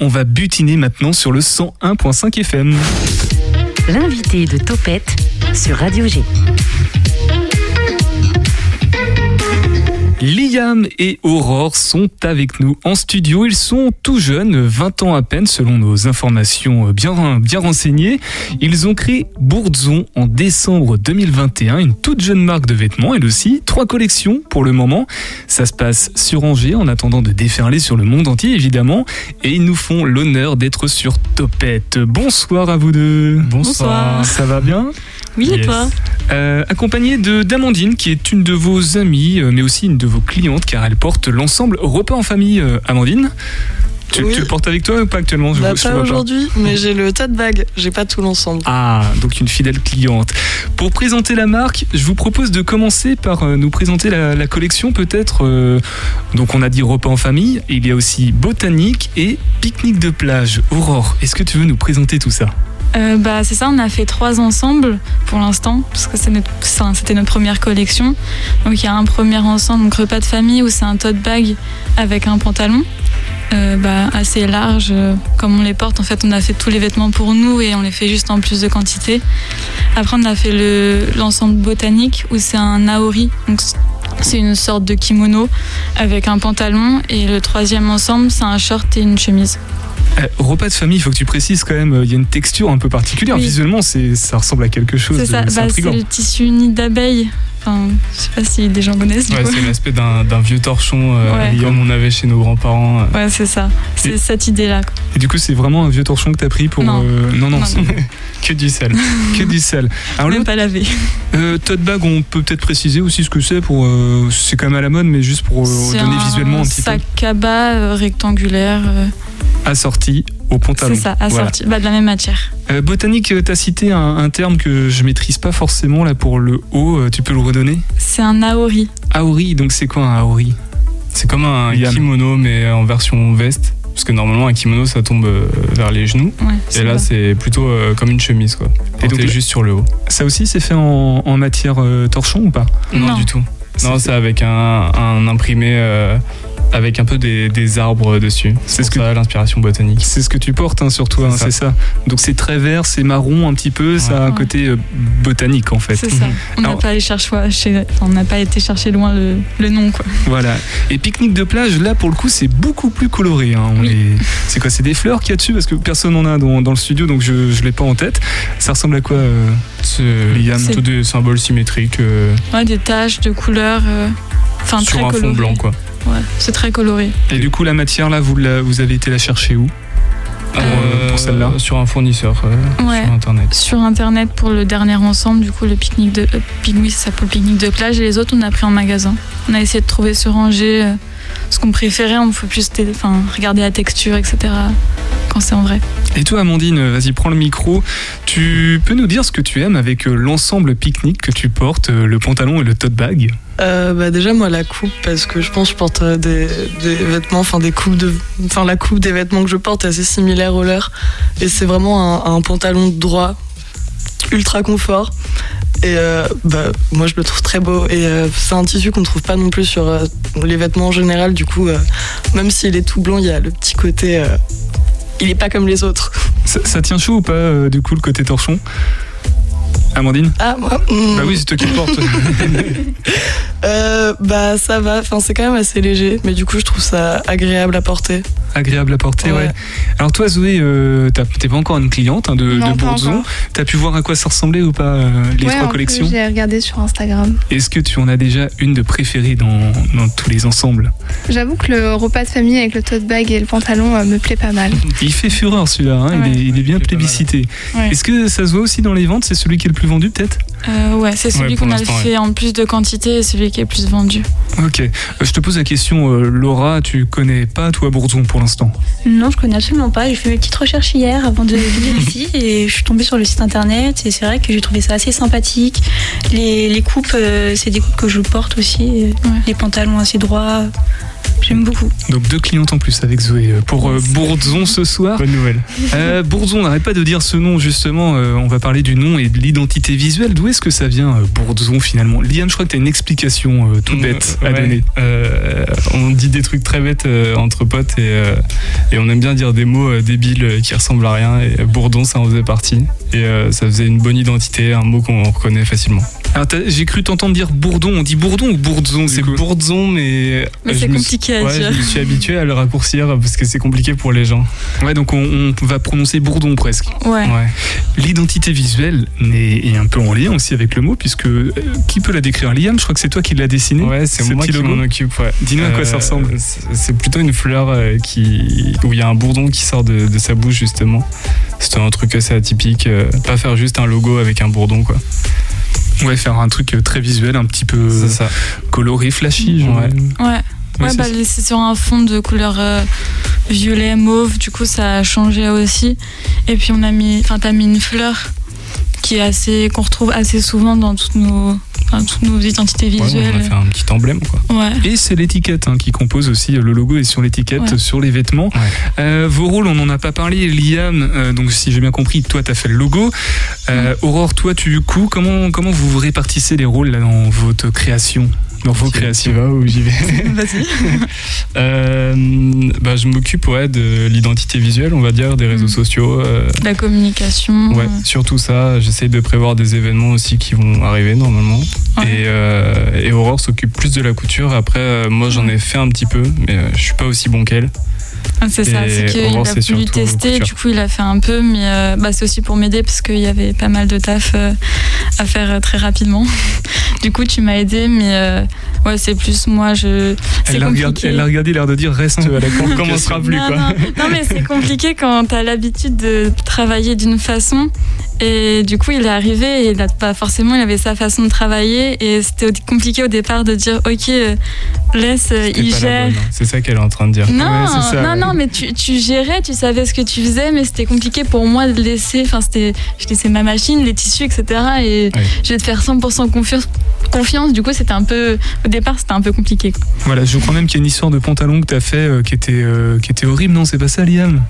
On va butiner maintenant sur le 101.5 FM. L'invité de Topette sur Radio G. Liam et Aurore sont avec nous en studio. Ils sont tout jeunes, 20 ans à peine selon nos informations bien, bien renseignées. Ils ont créé Bourdzon en décembre 2021, une toute jeune marque de vêtements. Elle aussi, trois collections pour le moment. Ça se passe sur Angers en attendant de déferler sur le monde entier évidemment. Et ils nous font l'honneur d'être sur Topette. Bonsoir à vous deux. Bonsoir. Ça va bien? Oui, et toi? Euh, accompagné de d'Amandine, qui est une de vos amies, euh, mais aussi une de vos clientes, car elle porte l'ensemble repas en famille. euh, Amandine, tu, Oui. tu le portes avec toi ou pas actuellement Bah, je pas aujourd'hui, mais j'ai le tote bag, j'ai pas tout l'ensemble. Ah, donc une fidèle cliente. Pour présenter la marque, je vous propose de commencer par euh, nous présenter la, la collection peut-être. euh, donc on a dit repas en famille, il y a aussi botanique et pique-nique de plage. Aurore, est-ce que tu veux nous présenter tout ça? Euh, bah, c'est ça, on a fait trois ensembles pour l'instant, parce que c'était notre première collection. Donc il y a un premier ensemble, donc repas de famille, où c'est un tote bag avec un pantalon. euh, bah, assez large, euh, comme on les porte. En fait, on a fait tous les vêtements pour nous et on les fait juste en plus de quantité. Après, on a fait le- l'ensemble botanique où c'est un naori. Donc, c'est une sorte de kimono avec un pantalon. Et le troisième ensemble, c'est un short et une chemise. Euh, Repas de famille, il faut que tu précises quand même, euh, il y a une texture un peu particulière. Oui. Visuellement, c'est, ça ressemble à quelque chose. C'est de- ça, c'est bah, c'est le tissu nid d'abeille. Enfin, je sais pas si des gens connaissent. Ouais, c'est l'aspect d'un vieux torchon euh, Ouais. comme on avait chez nos grands-parents. euh. Ouais, c'est ça. C'est Et- cette idée-là. Et du coup, c'est vraiment un vieux torchon que t'as pris pour. Non. euh, non, non, Non, c'est non. Que du sel. que du sel. Alors, Même pas lavé. euh, tote bag, on peut peut-être préciser aussi ce que c'est pour. c'est quand même à la mode, mais juste pour C'est donner visuellement un petit sac à bas rectangulaire. peu assorti au pantalon. c'est ça, Voilà. assorti. Bah, de la même matière. Euh, botanique, tu as cité un, un terme que je maîtrise pas forcément là pour le haut. euh, tu peux le redonner? C'est un aori. Aori, donc c'est quoi un aori? C'est comme un kimono, mais en version veste. Parce que normalement, un kimono, ça tombe euh, vers les genoux. Ouais, Et c'est là, c'est plutôt euh, comme une chemise, quoi. Et donc, juste sur le haut. Ça aussi, c'est fait en, en matière euh, torchon ou pas? Non, Non. du tout. Non, C'est- c'est avec un, un imprimé euh, avec un peu des, des arbres dessus. C'est ce que- ça l'inspiration botanique. C'est ce que tu portes hein, sur toi, C'est hein, ça. c'est ça. Donc c'est très vert, c'est marron un petit peu, ça a un côté euh, botanique en fait. C'est ça. On n'a pas, allé chercher, chez- enfin, on n'a pas été chercher loin le, le nom. Quoi. Voilà. Et pique-nique de plage, là pour le coup c'est beaucoup plus coloré. hein. On Oui. est- C'est quoi C'est des fleurs qu'il y a dessus? Parce que personne n'en a dans, dans le studio donc je ne l'ai pas en tête. Ça ressemble à quoi euh, C'est Liam. plutôt des symboles symétriques euh, Ouais, des taches de couleurs. euh, Enfin, très sur un coloré. fond blanc, quoi. Ouais, c'est très coloré. Et du coup la matière là vous, la- vous avez été la chercher où? Pour, euh, pour celle-là? Sur un fournisseur euh, Ouais. sur internet. Sur internet pour le dernier ensemble, du coup, le pique-nique de. euh, c'est ça pour le pique-nique de plage. Et les autres, on a pris en magasin. On a essayé de trouver sur Angers euh, ce qu'on préférait. On peut plus enfin, regarder la texture, etc. Quand c'est en vrai. Et toi Amandine, vas-y prends le micro. Tu peux nous dire ce que tu aimes avec euh, l'ensemble pique-nique que tu portes, euh, le pantalon et le tote bag? Euh, bah, déjà, moi, la coupe, parce que je pense que je porte euh, des, des vêtements, enfin, des coupes de. Enfin, la coupe des vêtements que je porte est assez similaire au leur. Et c'est vraiment un, un pantalon droit, ultra confort. Et euh, bah, moi, je le trouve très beau. Et euh, c'est un tissu qu'on ne trouve pas non plus sur euh, les vêtements en général. Du coup, même s'il est tout blanc, il y a le petit côté. il est pas comme les autres. ça, ça tient chaud ou pas du coup le côté torchon? Amandine? Ah, moi hmm. Bah oui, c'est toi qui le portes. Euh, bah ça va, enfin c'est quand même assez léger, mais du coup je trouve ça agréable à porter. Agréable à porter, ouais. Ouais. Alors toi, Zoé, euh, t'es pas encore une cliente hein, de, Non, de encore. T'as pu voir à quoi ça ressemblait ou pas euh, les Ouais, trois collections J'ai regardé sur Instagram. Est-ce que tu en as déjà une de préférée dans, dans tous les ensembles? J'avoue que le repas de famille avec le tote bag et le pantalon euh, me plaît pas mal. Il fait fureur celui-là, hein, il, Ouais. est, il est bien plébiscité. Ouais. Est-ce que ça se voit aussi dans les ventes? C'est celui qui est le plus vendu peut-être? Euh, ouais, c'est celui qu'on a fait en plus de quantité et celui qui est le plus vendu. Ok. Euh, je te pose la question, euh, Laura, tu connais pas toi Bourdzon pour l'instant Non, je connais absolument pas. J'ai fait mes petites recherches hier avant de venir ici et je suis tombée sur le site internet et c'est vrai que j'ai trouvé ça assez sympathique. Les, les coupes, euh, c'est des coupes que je porte aussi. Ouais. Les pantalons assez droits. J'aime beaucoup. Donc deux clientes en plus avec Zoé euh, pour euh, Bourdzon ce soir. Bonne nouvelle. Euh, Bourdzon, on n'arrête pas de dire ce nom justement. euh, on va parler du nom et de l'identité visuelle. D'où est-ce que ça vient, euh, Bourdzon finalement? Liam, je crois que tu as une explication euh, toute bête à Ouais, donner. euh, on dit des trucs très bêtes euh, entre potes et, euh, et on aime bien dire des mots euh, débiles euh, qui ressemblent à rien. Et Bourdon, ça en faisait partie. Et euh, ça faisait une bonne identité, un mot qu'on reconnaît facilement. T'as- j'ai cru t'entendre dire Bourdon. On dit Bourdon ou Bourdzon C'est Bourdzon, mais. Mais je c'est suis- compliqué à ouais, dire. Je me suis habitué à le raccourcir parce que c'est compliqué pour les gens. Ouais, donc on, on va prononcer Bourdon presque. Ouais. Ouais. L'identité visuelle est, est un peu en lien aussi avec le mot, puisque euh, qui peut la décrire? Liam, je crois que c'est toi qui l'as dessiné. Ouais, c'est ce moi qui m'en occupe. Ouais. Dis-nous à quoi ça Euh, ressemble. c'est- C'est plutôt une fleur euh, qui où il y a un bourdon qui sort de, de sa bouche justement. C'était un truc assez atypique. euh, pas faire juste un logo avec un bourdon quoi. Ouais, faire un truc très visuel, un petit peu ça. coloré, flashy. genre. Ouais. Ouais. Ouais, Ouais, c'est bah, c'est sur un fond de couleur euh, violet, mauve, du coup ça a changé aussi. Et puis on a mis, enfin t'as mis une fleur qui est assez, qu'on retrouve assez souvent dans toutes nos, enfin, toutes nos identités Ouais, visuelles. on a fait un petit emblème quoi. Ouais. Et c'est l'étiquette hein, qui compose aussi le logo et sur l'étiquette, Ouais. sur les vêtements. Ouais. Euh, vos rôles, on n'en a pas parlé. Liam, euh, donc si j'ai bien compris, toi tu as fait le logo. Euh, Aurore, toi tu du coup, comment, comment vous vous répartissez les rôles là, dans votre création? Dans vos ou j'y vais Vas-y. Euh, bah, Je m'occupe ouais, de l'identité visuelle, on va dire, des réseaux Mm. sociaux. euh, La communication. Ouais, surtout ça. J'essaye de prévoir des événements aussi qui vont arriver normalement. Ouais. Et, euh, et Aurore s'occupe plus de la couture. Après, euh, moi, j'en ai fait un petit peu, mais euh, je suis pas aussi bon qu'elle. Ah, C'est ça, c'est qu'il a voulu tester, du coup il a fait un peu, mais euh, bah, c'est aussi pour m'aider parce qu'il y avait pas mal de taf euh, à faire euh, très rapidement. Du coup tu m'as aidé, mais euh, ouais c'est plus moi, je... Elle l'a regardé, compliqué. elle l'a regardé, l'air de dire reste à la On communication. commencera plus, non, quoi. non, non, mais c'est compliqué quand t'as l'habitude de travailler d'une façon. Et du coup, il est arrivé et il a pas forcément, il avait sa façon de travailler. Et c'était compliqué au départ de dire, ok, euh, laisse, euh, il gère. hein. C'est ça qu'elle est en train de dire. Non, Ouais, c'est ça, non, ouais. non, mais tu, tu gérais, tu savais ce que tu faisais, mais c'était compliqué pour moi de laisser. Enfin, c'était, je laissais ma machine, les tissus, etc. Et je vais te faire 100% confiance. Confiance, du coup, c'était un peu. Au départ, c'était un peu compliqué. quoi. Voilà, je crois même qu'il y a une histoire de pantalon que tu as fait euh, qui, était, euh, qui était horrible. Non, c'est pas ça, Liam?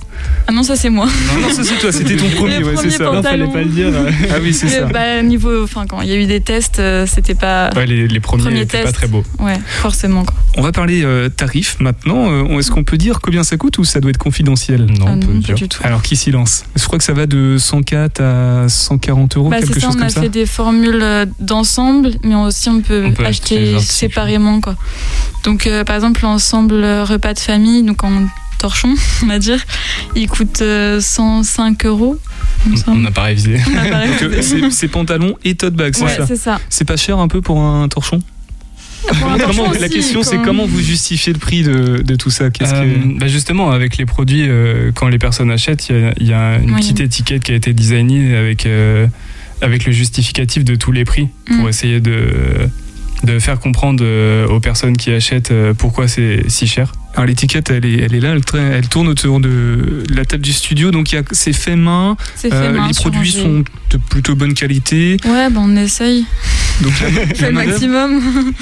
Ah non, ça, c'est moi. Non, non, ça c'est toi, c'était ton premier, ouais, c'est ça. pantalons. fallait pas le dire. Ah oui, c'est ça. bah, niveau. Enfin, quand il y a eu des tests, euh, c'était pas. Ouais, les, les premiers Premier étaient pas très beaux. Ouais, forcément. Quoi. On va parler euh, tarifs maintenant. Euh, Est-ce qu'on peut dire combien ça coûte ou ça doit être confidentiel? Non, Ah on peut non, le pas dire. du tout. Alors qui s'y lance Je crois que ça va de 104 à 140 euros, Bah, quelque c'est ça, chose on comme a ça. fait des formules euh, d'ensemble, mais aussi on peut, On peut acheter séparément. Quoi. Donc, euh, par exemple, l'ensemble repas de famille, donc en torchon, on va dire, il coûte euh, 105 euros. il me On n'a pas révisé. Euh, c'est pantalon et tote bag, c'est Ouais, ça c'est pas cher un peu pour un torchon Comment- La question c'est comment vous justifiez le prix de, de tout ça? Que... Euh, bah justement, avec les produits, euh, quand les personnes achètent, il y a, il y a une Oui. petite étiquette qui a été designée avec, euh, avec le justificatif de tous les prix pour Mm. essayer de, de faire comprendre euh, aux personnes qui achètent euh, pourquoi c'est si cher. Alors l'étiquette elle est, elle est là, elle, tourne autour de la table du studio, donc il y a- c'est fait main, C'est fait euh, main les produits sont de plutôt bonne qualité, Ouais, bah, on essaye. donc, la- la le maximum.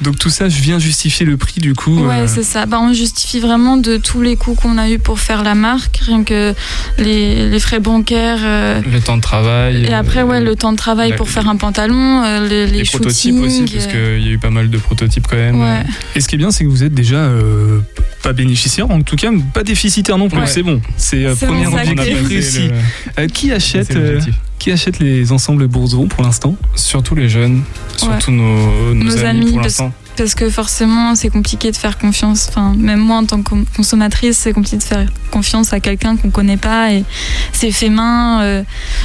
Donc tout ça je viens justifier le prix du coup. Ouais, euh, c'est ça. Bah, on justifie vraiment de tous les coûts qu'on a eu pour faire la marque, rien que les, les frais bancaires. euh, Le temps de travail. et après, ouais, le temps de travail la- pour faire un pantalon, euh, les, les, les prototypes aussi, parce qu'il y a eu pas mal de prototypes quand même. Ouais. Et ce qui est bien, c'est que vous êtes déjà euh, pas bénéficiaire, en tout cas pas déficitaire non plus. Ouais. C'est bon, c'est euh, premier objectif réussi. Euh, qui achète, euh, qui achète les ensembles Bourgeon pour l'instant? Surtout les jeunes, surtout nos, nos Nos amis, amis, pour parce- l'instant. Parce que forcément, c'est compliqué de faire confiance. Enfin, même moi, en tant que consommatrice, c'est compliqué de faire confiance à quelqu'un qu'on connaît pas et c'est fait main. euh,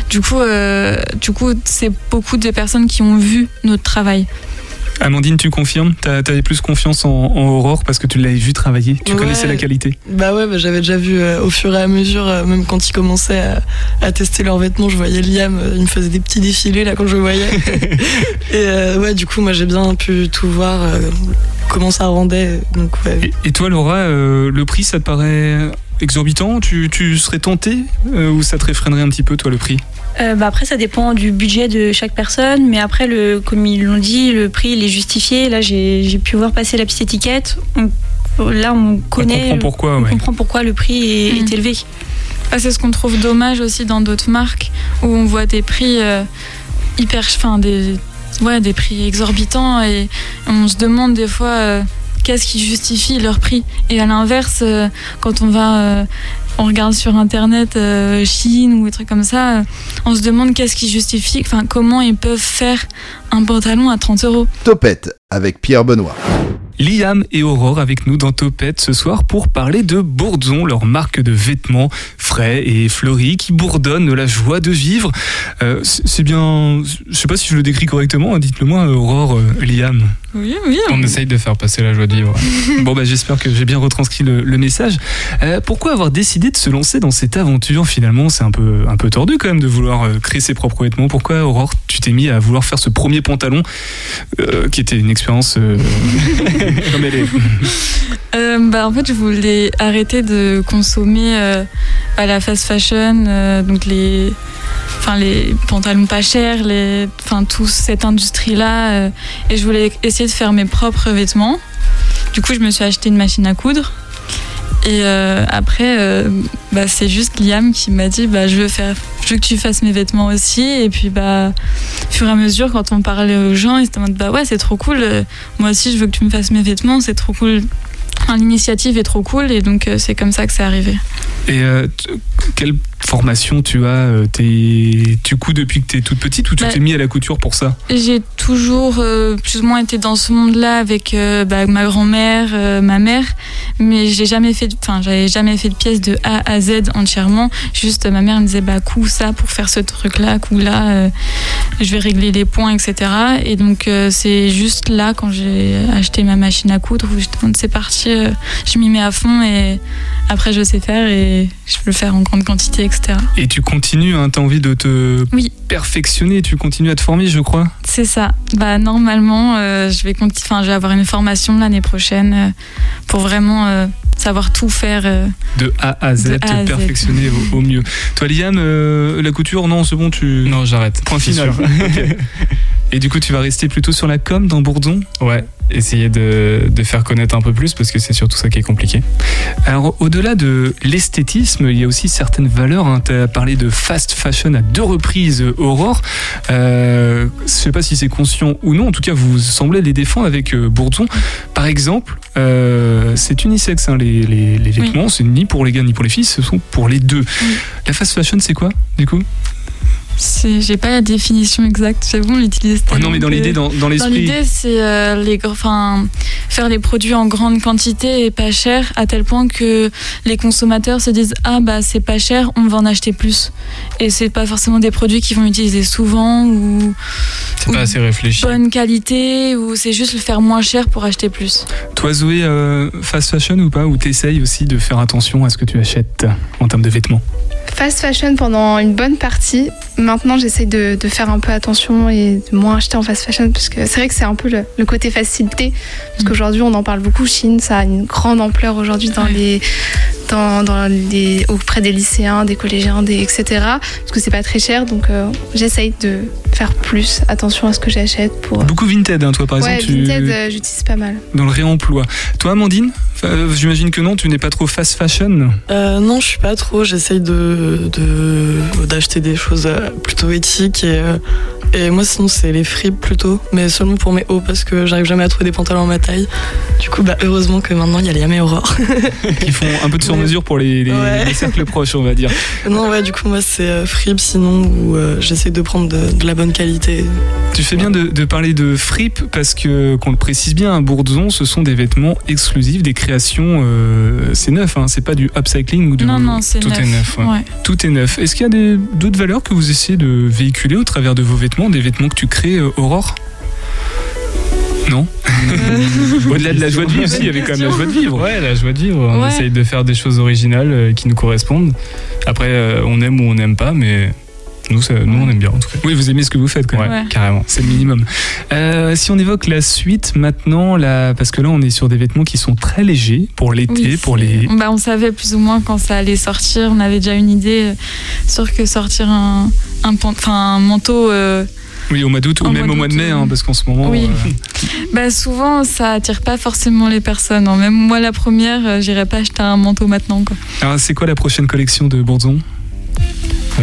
du coup, euh, du coup, c'est beaucoup de personnes qui ont vu notre travail. Amandine, tu confirmes T'as- T'avais plus confiance en, en Aurore parce que tu l'avais vu travailler, tu Ouais. connaissais la qualité. Bah ouais, bah j'avais déjà vu euh, au fur et à mesure, euh, même quand ils commençaient à, à tester leurs vêtements, je voyais Liam, euh, il me faisait des petits défilés là quand je le voyais. et ouais, du coup, moi j'ai bien pu tout voir, comment ça rendait. Donc ouais. Et, et toi, Laura, le prix, ça te paraît exorbitant tu, tu serais tenté euh, ou ça te réfrénerait un petit peu, toi, le prix? Euh, bah après, ça dépend du budget de chaque personne, mais après, le, comme ils l'ont dit, le prix il est justifié. Là, j'ai j'ai pu voir passer la petite étiquette. On- là on connaît. On comprend pourquoi, on ouais. comprend pourquoi le prix est, est élevé. Ah, c'est ce qu'on trouve dommage aussi dans d'autres marques où on voit des prix euh, hyper, enfin des, ouais, des prix exorbitants et on se demande des fois euh, qu'est-ce qui justifie leur prix. Et à l'inverse, euh, quand on va, euh, on regarde sur internet euh, Chine ou des trucs comme ça, on se demande qu'est-ce qui justifie, enfin comment ils peuvent faire un pantalon à 30 euros. Topette avec Pierre Benoît. Liam et Aurore avec nous dans Topette ce soir pour parler de Bourdzon, leur marque de vêtements frais et fleuris qui bourdonnent la joie de vivre. Euh, c'est bien, je sais pas si je le décris correctement, hein, dites-le moi Aurore, euh, Liam. Oui, oui. On essaye de faire passer la joie de vivre. Bon bah j'espère que j'ai bien retranscrit le, le message. Euh, pourquoi avoir décidé de se lancer dans cette aventure finalement? C'est un peu, un peu tordu quand même de vouloir créer ses propres vêtements. Pourquoi Aurore tu t'es mis à vouloir faire ce premier pantalon euh, qui était une expérience euh, comme elle est en fait, je voulais arrêter de consommer euh, la fast fashion, euh, donc les, enfin les pantalons pas chers, les, enfin toute cette industrie-là, euh, et je voulais essayer de faire mes propres vêtements. Du coup, je me suis acheté une machine à coudre. Et euh, après, euh, bah, c'est juste Liam qui m'a dit bah, je, veux faire, je que tu fasses mes vêtements aussi. Et puis, bah, au fur et à mesure, quand on parlait aux gens, ils se demandent bah ouais, c'est trop cool. euh, Moi aussi, je veux que tu me fasses mes vêtements, c'est trop cool. Enfin, L'initiative est trop cool et donc euh, c'est comme ça que c'est arrivé. Et euh, quelle formation tu as euh, t'es- Tu couds depuis que tu es toute petite ou tu Bah, t'es mis à la couture pour ça? J'ai toujours euh, plus ou moins été dans ce monde-là avec euh, bah, ma grand-mère, euh, ma mère, mais j'ai jamais fait, enfin j'avais jamais fait de pièce de A à Z entièrement. Juste ma mère me disait bah coup ça pour faire ce truc-là, coup là, je vais régler les points, etc. Et donc euh, c'est juste là quand j'ai acheté ma machine à coudre où c'est parti, euh, je m'y mets à fond et après je sais faire et je peux le faire en grande quantité, etc. Et tu continues, hein, tu as envie de te Oui. perfectionner, tu continues à te former, je crois. C'est ça. Bah normalement, euh, je vais enfin, je vais avoir une formation l'année prochaine euh, pour vraiment euh, savoir tout faire. euh. De A à Z, A Z. perfectionner au, au mieux. Toi, Liam, euh, la couture, non, c'est bon, tu. Non, j'arrête. Point C'est final. Et du coup, tu vas rester plutôt sur la com dans Bourdon? Ouais, essayer de, de faire connaître un peu plus parce que c'est surtout ça qui est compliqué. Alors, au-delà de l'esthétisme, il y a aussi certaines valeurs. Tu as parlé de fast fashion à deux reprises, Aurore. Euh, je sais pas si c'est conscient ou non. En tout cas, vous semblez les défendre avec euh, Bourdon. Par exemple, euh, c'est unisexe, hein, les, les- les vêtements. C'est ni pour les gars ni pour les filles, ce sont pour les deux. La fast fashion, c'est quoi, du coup? J'ai pas la définition exacte. J'avoue, on l'utilise. Oh Non, mais dans l'idée, dans, dans Dans l'esprit. l'idée, c'est euh, les, enfin, faire les produits en grande quantité et pas cher, à tel point que les consommateurs se disent ah bah c'est pas cher, on va en acheter plus. Et c'est pas forcément des produits qu'ils vont utiliser souvent ou C'est pas assez réfléchi. bonne qualité ou c'est juste le faire moins cher pour acheter plus. Toi, Zoé, euh, fast fashion ou pas? Ou t'essayes aussi de faire attention à ce que tu achètes en termes de vêtements? Fast fashion pendant une bonne partie. Maintenant, j'essaye de, de faire un peu attention et de moins acheter en fast fashion parce que c'est vrai que c'est un peu le, le côté facilité. Parce Mm. qu'aujourd'hui, on en parle beaucoup. Chine, ça a une grande ampleur aujourd'hui dans Ouais. les, dans, dans les, auprès des lycéens, des collégiens, des, etc. Parce que c'est pas très cher. Donc, euh, j'essaye de faire plus attention à ce que j'achète pour. Beaucoup Vinted, hein, toi, par ouais, exemple, Vinted, euh, j'utilise pas mal. dans le réemploi. Toi, Amandine euh, J'imagine que non, tu n'es pas trop fast fashion. Euh, non, je suis pas trop. J'essaye de d'acheter des choses euh, plutôt éthiques et euh, et moi sinon c'est les fripes plutôt, mais seulement pour mes hauts parce que j'arrive jamais à trouver des pantalons à ma taille. Du coup, bah heureusement que maintenant il y a les Yamé Aurore. qui font un peu de sur-mesure pour les, les- Ouais. les cercles proches, on va dire. non, ouais, du coup moi c'est euh, fripes sinon où euh, j'essaie de prendre de, de la bonne qualité. Tu fais bien de, de parler de fripe parce que, qu'on le précise bien, à Bourdzon, ce sont des vêtements exclusifs, des créations, euh, c'est neuf, hein, c'est pas du upcycling ou du. Non, non, c'est tout neuf. est neuf, ouais. Tout est neuf. Est-ce qu'il y a d'autres valeurs que vous essayez de véhiculer au travers de vos vêtements, des vêtements que tu crées, euh, Aurore Non Au-delà de la joie de vivre, si, il y avait quand même la joie de vivre. Ouais, la joie de vivre. On Ouais. essaye de faire des choses originales euh, qui nous correspondent. Après, euh, on aime ou on n'aime pas, mais nous, ça- nous on aime bien en tout cas. Oui, vous aimez ce que vous faites quand même. Ouais. carrément. C'est le minimum. Euh, si on évoque la suite maintenant, là, parce que là on est sur des vêtements qui sont très légers pour l'été, Oui, pour les. Bah, on savait plus ou moins quand ça allait sortir. On avait déjà une idée. euh, Sûr que sortir un, un, pan- enfin, un manteau euh, Oui, au mois d'août ou même mois au mois de mai, hein, parce qu'en ce moment. oui. euh, Bah souvent ça attire pas forcément les personnes. hein. Même moi la première, j'irais pas acheter un manteau maintenant quoi. Alors, c'est quoi la prochaine collection de Bourdzon Euh,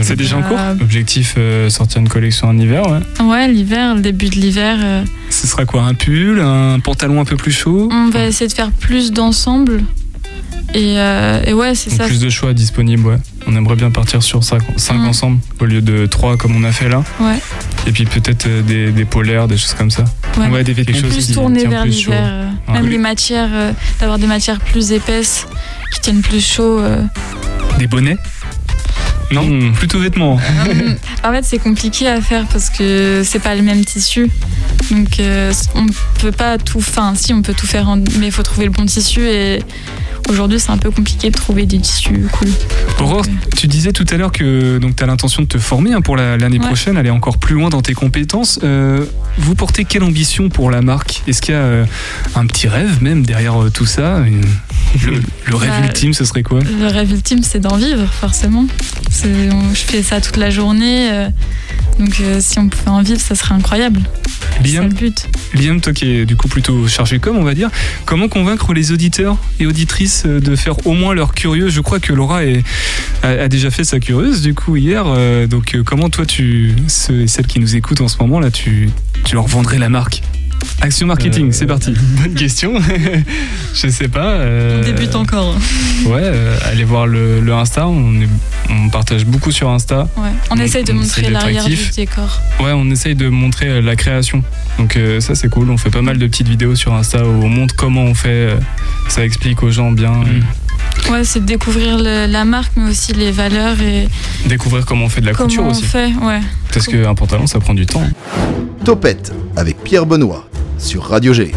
C'est déjà en cours Euh, Objectif euh, sortir une collection en hiver, ouais. Ouais, l'hiver, le début de l'hiver, euh, Ce sera quoi Un pull Un pantalon un peu plus chaud on va essayer de faire plus d'ensemble. Et, euh, et ouais, c'est Donc ça. plus de choix disponibles, ouais. On aimerait bien partir sur 5, Mm. ensemble au lieu de 3 comme on a fait là. Ouais. Et puis peut-être euh, des, des polaires, des choses comme ça. Ouais. Ouais, des vêtements. Quelque chose plus qui tourné tient vers plus chaud. l'hiver. euh, Ouais. Même Oui. les matières, euh, d'avoir des matières plus épaisses qui tiennent plus chaud. euh. Des bonnets Non Mm. Plutôt vêtements. Hum, en fait, c'est compliqué à faire parce que c'est pas le même tissu. Donc, euh, on peut pas tout. Enfin, si, on peut tout faire, en- mais il faut trouver le bon tissu. Et aujourd'hui, c'est un peu compliqué de trouver des tissus cool. Aurore, Donc, euh, tu disais tout à l'heure que tu as l'intention de te former hein, pour la- l'année Ouais. prochaine, aller encore plus loin dans tes compétences. Euh, vous portez quelle ambition pour la marque? Est-ce qu'il y a euh, un petit rêve même derrière euh, tout ça? Une- le, le rêve Bah, ultime, ce serait quoi? Le rêve ultime, c'est d'en vivre, forcément. Je fais ça toute la journée. euh, donc, euh, si on pouvait en vivre, ça serait incroyable. Liam, le but. Liam, toi qui es du coup plutôt chargé comme on va dire, comment convaincre les auditeurs et auditrices euh, de faire au moins leur curieux? Je crois que Laura est- a, a déjà fait sa curieuse du coup hier. euh, donc comment toi, tu, ceux et celles qui nous écoutent en ce moment là, tu, tu leur vendrais la marque? Action marketing, Euh, c'est parti. Bonne question. je sais pas. euh, On débute encore. Ouais, euh, allez voir le, le Insta. On, est- on partage beaucoup sur Insta. Ouais. On On- essaye de on montrer l'arrière du décor. Ouais, on essaye de montrer euh, la création. Donc euh, ça c'est cool. On fait pas mal de petites vidéos sur Insta où on montre comment on fait. euh, Ça explique aux gens bien. Mm. Ouais, c'est de découvrir le- la marque, mais aussi les valeurs et euh, découvrir comment on fait de la couture comment on aussi. fait. Ouais. Parce qu'un pantalon ça prend du temps. Topette avec Pierre Benoît sur Radio G.